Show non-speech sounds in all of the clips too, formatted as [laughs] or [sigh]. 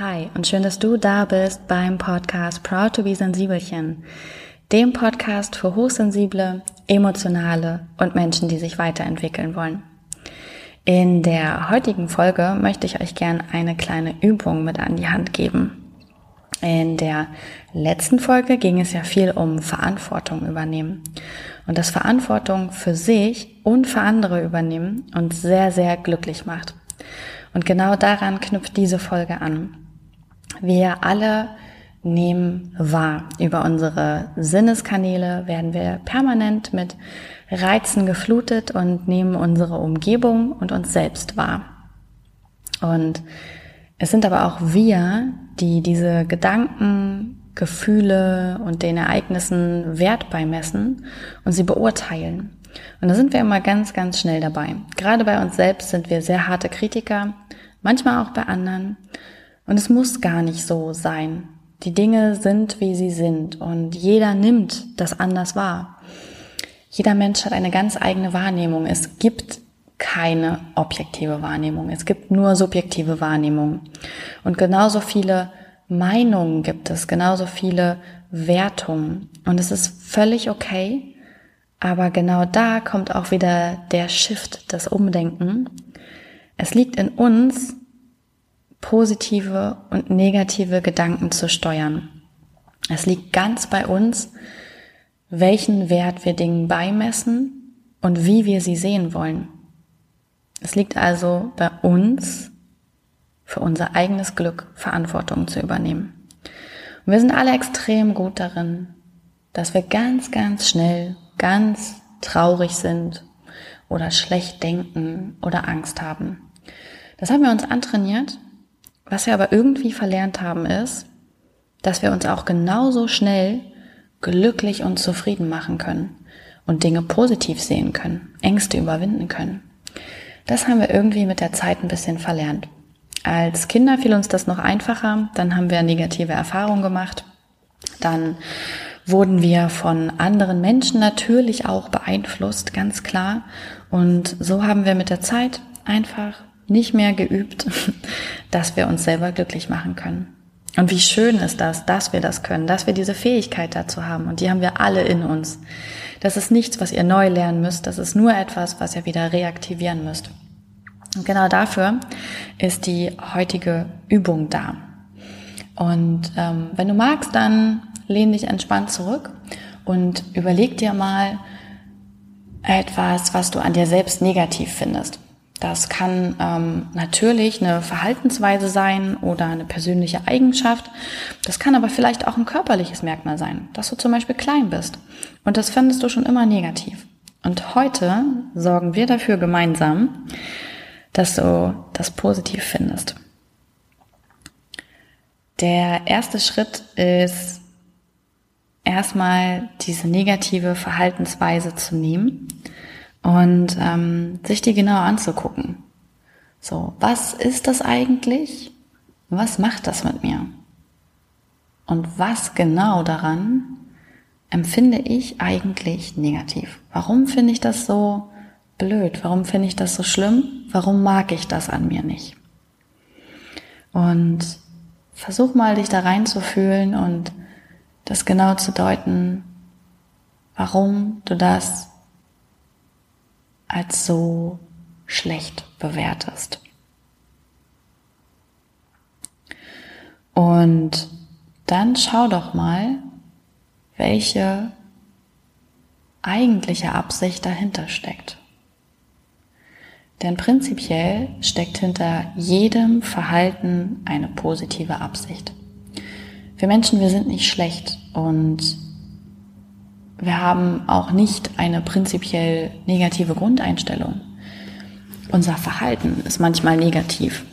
Hi und schön, dass du da bist beim Podcast Proud to be Sensibelchen, dem Podcast für hochsensible, emotionale und Menschen, die sich weiterentwickeln wollen. In der heutigen Folge möchte ich euch gern eine kleine Übung mit an die Hand geben. In der letzten Folge ging es ja viel um Verantwortung übernehmen und dass Verantwortung für sich und für andere übernehmen uns sehr, sehr glücklich macht. Und genau daran knüpft diese Folge an. Wir alle nehmen wahr. Über unsere Sinneskanäle werden wir permanent mit Reizen geflutet und nehmen unsere Umgebung und uns selbst wahr. Und es sind aber auch wir, die diese Gedanken, Gefühle und den Ereignissen Wert beimessen und sie beurteilen. Und da sind wir immer ganz, ganz schnell dabei. Gerade bei uns selbst sind wir sehr harte Kritiker, manchmal auch bei anderen. Und es muss gar nicht so sein. Die Dinge sind, wie sie sind und jeder nimmt das anders wahr. Jeder Mensch hat eine ganz eigene Wahrnehmung. Es gibt keine objektive Wahrnehmung. Es gibt nur subjektive Wahrnehmung. Und genauso viele Meinungen gibt es, genauso viele Wertungen. Und es ist völlig okay. Aber genau da kommt auch wieder der Shift, das Umdenken. Es liegt in uns, positive und negative Gedanken zu steuern. Es liegt ganz bei uns, welchen Wert wir Dingen beimessen und wie wir sie sehen wollen. Es liegt also bei uns, für unser eigenes Glück Verantwortung zu übernehmen. Und wir sind alle extrem gut darin, dass wir ganz, ganz schnell ganz traurig sind oder schlecht denken oder Angst haben. Das haben wir uns antrainiert was wir aber irgendwie verlernt haben, ist, dass wir uns auch genauso schnell glücklich und zufrieden machen können und Dinge positiv sehen können, Ängste überwinden können. Das haben wir irgendwie mit der Zeit ein bisschen verlernt. Als Kinder fiel uns das noch einfacher, dann haben wir negative Erfahrungen gemacht, dann wurden wir von anderen Menschen natürlich auch beeinflusst, ganz klar. Und so haben wir mit der Zeit einfach nicht mehr geübt, [laughs] dass wir uns selber glücklich machen können. Und wie schön ist das, dass wir das können, dass wir diese Fähigkeit dazu haben. Und die haben wir alle in uns. Das ist nichts, was ihr neu lernen müsst. Das ist nur etwas, was ihr wieder reaktivieren müsst. Und genau dafür ist die heutige Übung da. Und ähm, wenn du magst, dann lehn dich entspannt zurück und überleg dir mal etwas, was du an dir selbst negativ findest. Das kann ähm, natürlich eine Verhaltensweise sein oder eine persönliche Eigenschaft. Das kann aber vielleicht auch ein körperliches Merkmal sein, dass du zum Beispiel klein bist. Und das findest du schon immer negativ. Und heute sorgen wir dafür gemeinsam, dass du das positiv findest. Der erste Schritt ist erstmal diese negative Verhaltensweise zu nehmen und ähm, sich die genau anzugucken. So, was ist das eigentlich? Was macht das mit mir? Und was genau daran empfinde ich eigentlich negativ? Warum finde ich das so blöd? Warum finde ich das so schlimm? Warum mag ich das an mir nicht? Und versuch mal, dich da reinzufühlen und das genau zu deuten, warum du das als so schlecht bewertest. Und dann schau doch mal, welche eigentliche Absicht dahinter steckt. Denn prinzipiell steckt hinter jedem Verhalten eine positive Absicht. Wir Menschen, wir sind nicht schlecht und wir haben auch nicht eine prinzipiell negative Grundeinstellung. Unser Verhalten ist manchmal negativ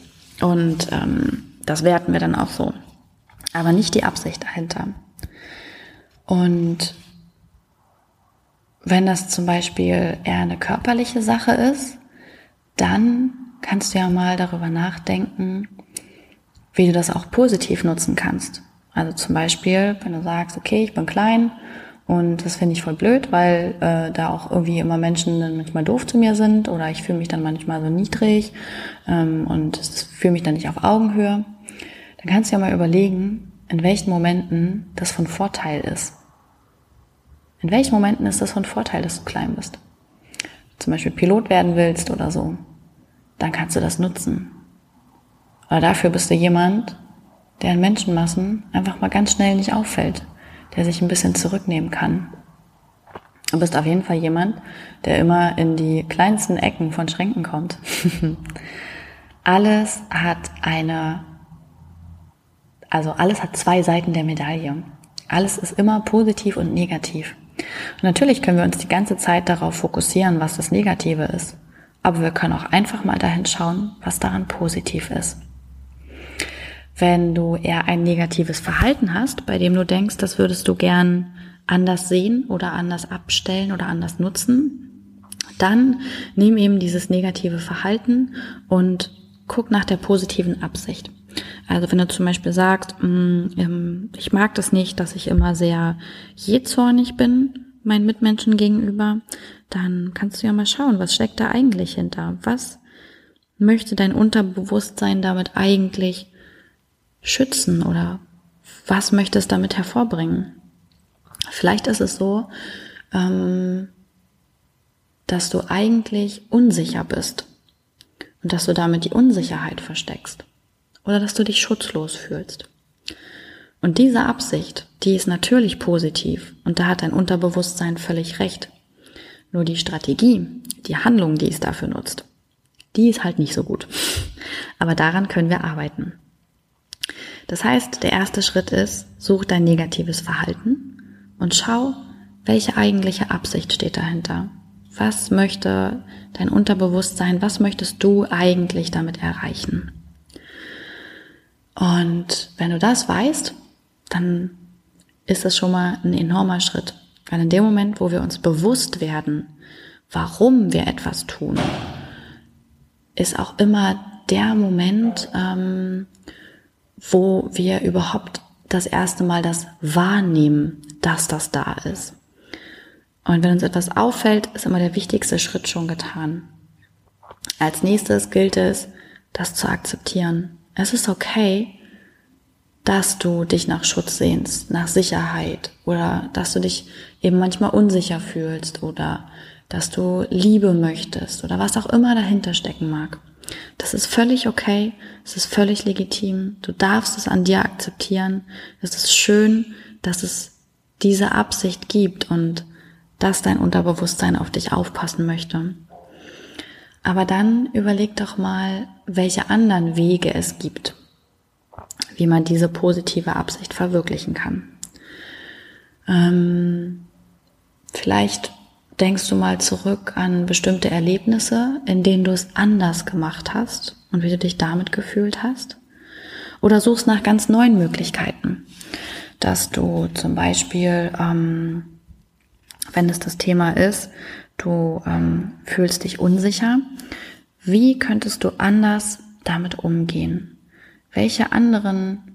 und ähm, das werten wir dann auch so, aber nicht die Absicht dahinter. Und wenn das zum Beispiel eher eine körperliche Sache ist, dann kannst du ja mal darüber nachdenken, wie du das auch positiv nutzen kannst. Also zum Beispiel, wenn du sagst, okay, ich bin klein und das finde ich voll blöd, weil äh, da auch irgendwie immer Menschen dann manchmal doof zu mir sind oder ich fühle mich dann manchmal so niedrig ähm, und fühle mich dann nicht auf Augenhöhe. dann kannst du ja mal überlegen, in welchen Momenten das von Vorteil ist. In welchen Momenten ist das von Vorteil, dass du klein bist? Zum Beispiel Pilot werden willst oder so, dann kannst du das nutzen. Aber dafür bist du jemand, der in Menschenmassen einfach mal ganz schnell nicht auffällt, der sich ein bisschen zurücknehmen kann. Du bist auf jeden Fall jemand, der immer in die kleinsten Ecken von Schränken kommt. [laughs] alles hat eine, also alles hat zwei Seiten der Medaille. Alles ist immer positiv und negativ. Und natürlich können wir uns die ganze Zeit darauf fokussieren, was das Negative ist. Aber wir können auch einfach mal dahin schauen, was daran positiv ist. Wenn du eher ein negatives Verhalten hast, bei dem du denkst, das würdest du gern anders sehen oder anders abstellen oder anders nutzen, dann nimm eben dieses negative Verhalten und guck nach der positiven Absicht. Also wenn du zum Beispiel sagst, mm, ähm, ich mag das nicht, dass ich immer sehr jähzornig bin meinen Mitmenschen gegenüber, dann kannst du ja mal schauen, was steckt da eigentlich hinter? Was möchte dein Unterbewusstsein damit eigentlich schützen oder was möchte es damit hervorbringen? Vielleicht ist es so, ähm, dass du eigentlich unsicher bist und dass du damit die Unsicherheit versteckst oder dass du dich schutzlos fühlst. Und diese Absicht, die ist natürlich positiv und da hat dein Unterbewusstsein völlig recht. Nur die Strategie, die Handlung, die es dafür nutzt, die ist halt nicht so gut. Aber daran können wir arbeiten. Das heißt, der erste Schritt ist, such dein negatives Verhalten und schau, welche eigentliche Absicht steht dahinter. Was möchte dein Unterbewusstsein, was möchtest du eigentlich damit erreichen? Und wenn du das weißt, dann ist das schon mal ein enormer Schritt. Weil in dem Moment, wo wir uns bewusst werden, warum wir etwas tun, ist auch immer der Moment, ähm, wo wir überhaupt das erste Mal das wahrnehmen, dass das da ist. Und wenn uns etwas auffällt, ist immer der wichtigste Schritt schon getan. Als nächstes gilt es, das zu akzeptieren. Es ist okay, dass du dich nach Schutz sehnst, nach Sicherheit oder dass du dich eben manchmal unsicher fühlst oder dass du Liebe möchtest oder was auch immer dahinter stecken mag. Das ist völlig okay, es ist völlig legitim, du darfst es an dir akzeptieren. Es ist schön, dass es diese Absicht gibt und dass dein Unterbewusstsein auf dich aufpassen möchte. Aber dann überleg doch mal, welche anderen Wege es gibt, wie man diese positive Absicht verwirklichen kann. Ähm, vielleicht denkst du mal zurück an bestimmte Erlebnisse, in denen du es anders gemacht hast und wie du dich damit gefühlt hast. Oder suchst nach ganz neuen Möglichkeiten, dass du zum Beispiel, ähm, wenn es das Thema ist, du ähm, fühlst dich unsicher, wie könntest du anders damit umgehen? Welche anderen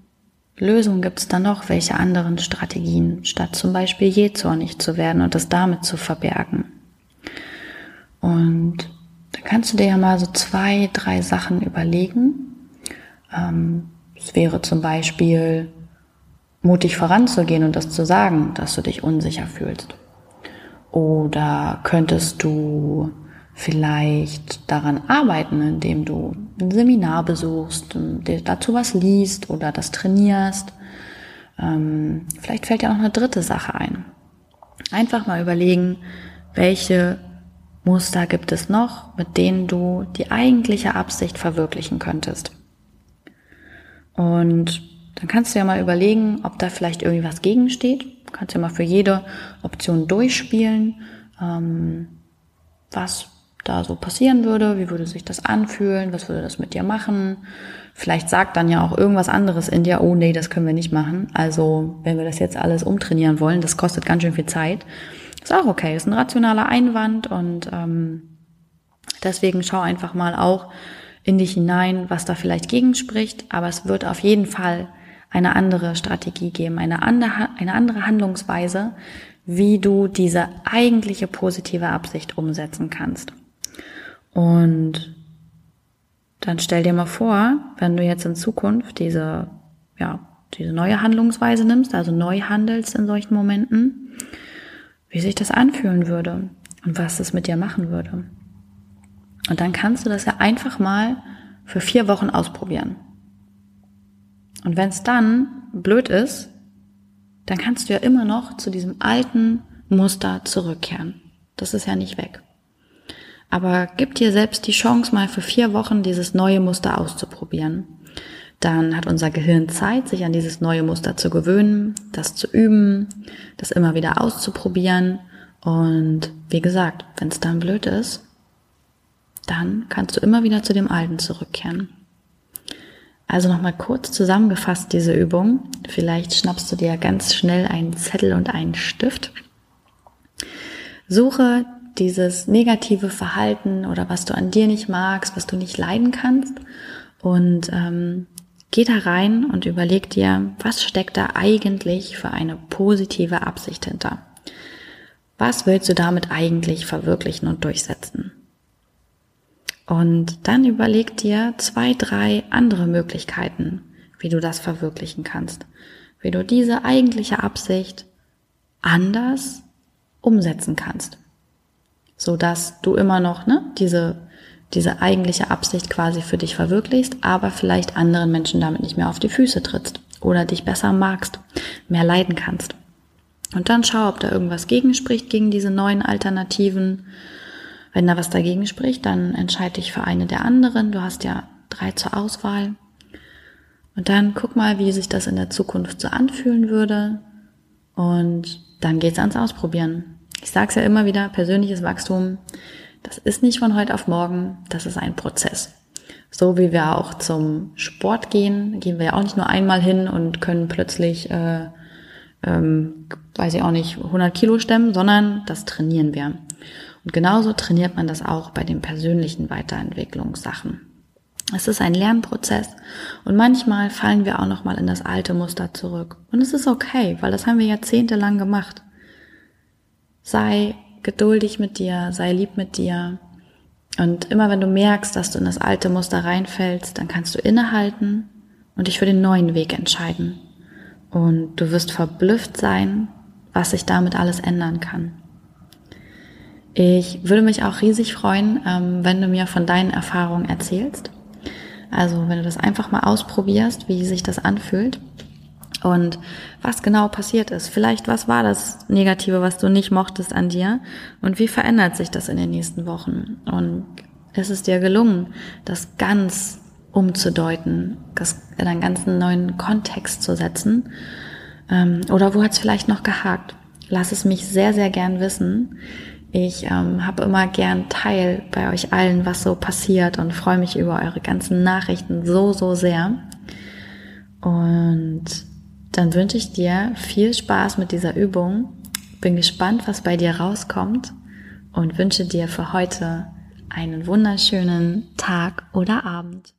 Lösungen gibt es da noch? Welche anderen Strategien, statt zum Beispiel jähzornig zu werden und das damit zu verbergen? Und dann kannst du dir ja mal so zwei, drei Sachen überlegen. Ähm, es wäre zum Beispiel mutig voranzugehen und das zu sagen, dass du dich unsicher fühlst. Oder könntest du vielleicht daran arbeiten, indem du ein Seminar besuchst, dazu was liest oder das trainierst. Ähm, vielleicht fällt dir noch eine dritte Sache ein. Einfach mal überlegen, welche Muster gibt es noch, mit denen du die eigentliche Absicht verwirklichen könntest. Und dann kannst du ja mal überlegen, ob da vielleicht irgendwie was gegensteht. Du kannst ja mal für jede Option durchspielen, ähm, was da so passieren würde, wie würde sich das anfühlen, was würde das mit dir machen. Vielleicht sagt dann ja auch irgendwas anderes in dir, oh nee, das können wir nicht machen. Also wenn wir das jetzt alles umtrainieren wollen, das kostet ganz schön viel Zeit. Ist auch okay, ist ein rationaler Einwand und ähm, deswegen schau einfach mal auch in dich hinein, was da vielleicht gegenspricht. Aber es wird auf jeden Fall eine andere Strategie geben, eine andere, eine andere Handlungsweise, wie du diese eigentliche positive Absicht umsetzen kannst. Und dann stell dir mal vor, wenn du jetzt in Zukunft diese ja, diese neue Handlungsweise nimmst, also neu handelst in solchen Momenten, wie sich das anfühlen würde und was es mit dir machen würde. Und dann kannst du das ja einfach mal für vier Wochen ausprobieren. Und wenn es dann blöd ist, dann kannst du ja immer noch zu diesem alten Muster zurückkehren. Das ist ja nicht weg. Aber gib dir selbst die Chance, mal für vier Wochen dieses neue Muster auszuprobieren. Dann hat unser Gehirn Zeit, sich an dieses neue Muster zu gewöhnen, das zu üben, das immer wieder auszuprobieren. Und wie gesagt, wenn es dann blöd ist, dann kannst du immer wieder zu dem Alten zurückkehren. Also nochmal kurz zusammengefasst diese Übung. Vielleicht schnappst du dir ganz schnell einen Zettel und einen Stift. Suche dieses negative Verhalten oder was du an dir nicht magst, was du nicht leiden kannst und ähm, geh da rein und überleg dir, was steckt da eigentlich für eine positive Absicht hinter? Was willst du damit eigentlich verwirklichen und durchsetzen? Und dann überleg dir zwei, drei andere Möglichkeiten, wie du das verwirklichen kannst. Wie du diese eigentliche Absicht anders umsetzen kannst. So dass du immer noch, ne, diese, diese eigentliche Absicht quasi für dich verwirklichst, aber vielleicht anderen Menschen damit nicht mehr auf die Füße trittst oder dich besser magst, mehr leiden kannst. Und dann schau, ob da irgendwas gegenspricht gegen diese neuen Alternativen wenn da was dagegen spricht, dann entscheide dich für eine der anderen. Du hast ja drei zur Auswahl. Und dann guck mal, wie sich das in der Zukunft so anfühlen würde. Und dann geht's ans Ausprobieren. Ich sage es ja immer wieder, persönliches Wachstum, das ist nicht von heute auf morgen, das ist ein Prozess. So wie wir auch zum Sport gehen, gehen wir ja auch nicht nur einmal hin und können plötzlich, äh, ähm, weiß ich auch nicht, 100 Kilo stemmen, sondern das trainieren wir. Und genauso trainiert man das auch bei den persönlichen Weiterentwicklungssachen. Es ist ein Lernprozess und manchmal fallen wir auch noch mal in das alte Muster zurück. Und es ist okay, weil das haben wir jahrzehntelang gemacht. Sei geduldig mit dir, sei lieb mit dir. Und immer wenn du merkst, dass du in das alte Muster reinfällst, dann kannst du innehalten und dich für den neuen Weg entscheiden. Und du wirst verblüfft sein, was sich damit alles ändern kann. Ich würde mich auch riesig freuen, ähm, wenn du mir von deinen Erfahrungen erzählst. Also wenn du das einfach mal ausprobierst, wie sich das anfühlt und was genau passiert ist. Vielleicht was war das Negative, was du nicht mochtest an dir und wie verändert sich das in den nächsten Wochen? Und ist es dir gelungen, das ganz umzudeuten, das in einen ganzen neuen Kontext zu setzen? Ähm, oder wo hat es vielleicht noch gehakt? Lass es mich sehr, sehr gern wissen. Ich ähm, habe immer gern Teil bei euch allen, was so passiert und freue mich über eure ganzen Nachrichten so, so sehr. Und dann wünsche ich dir viel Spaß mit dieser Übung. Bin gespannt, was bei dir rauskommt und wünsche dir für heute einen wunderschönen Tag oder Abend.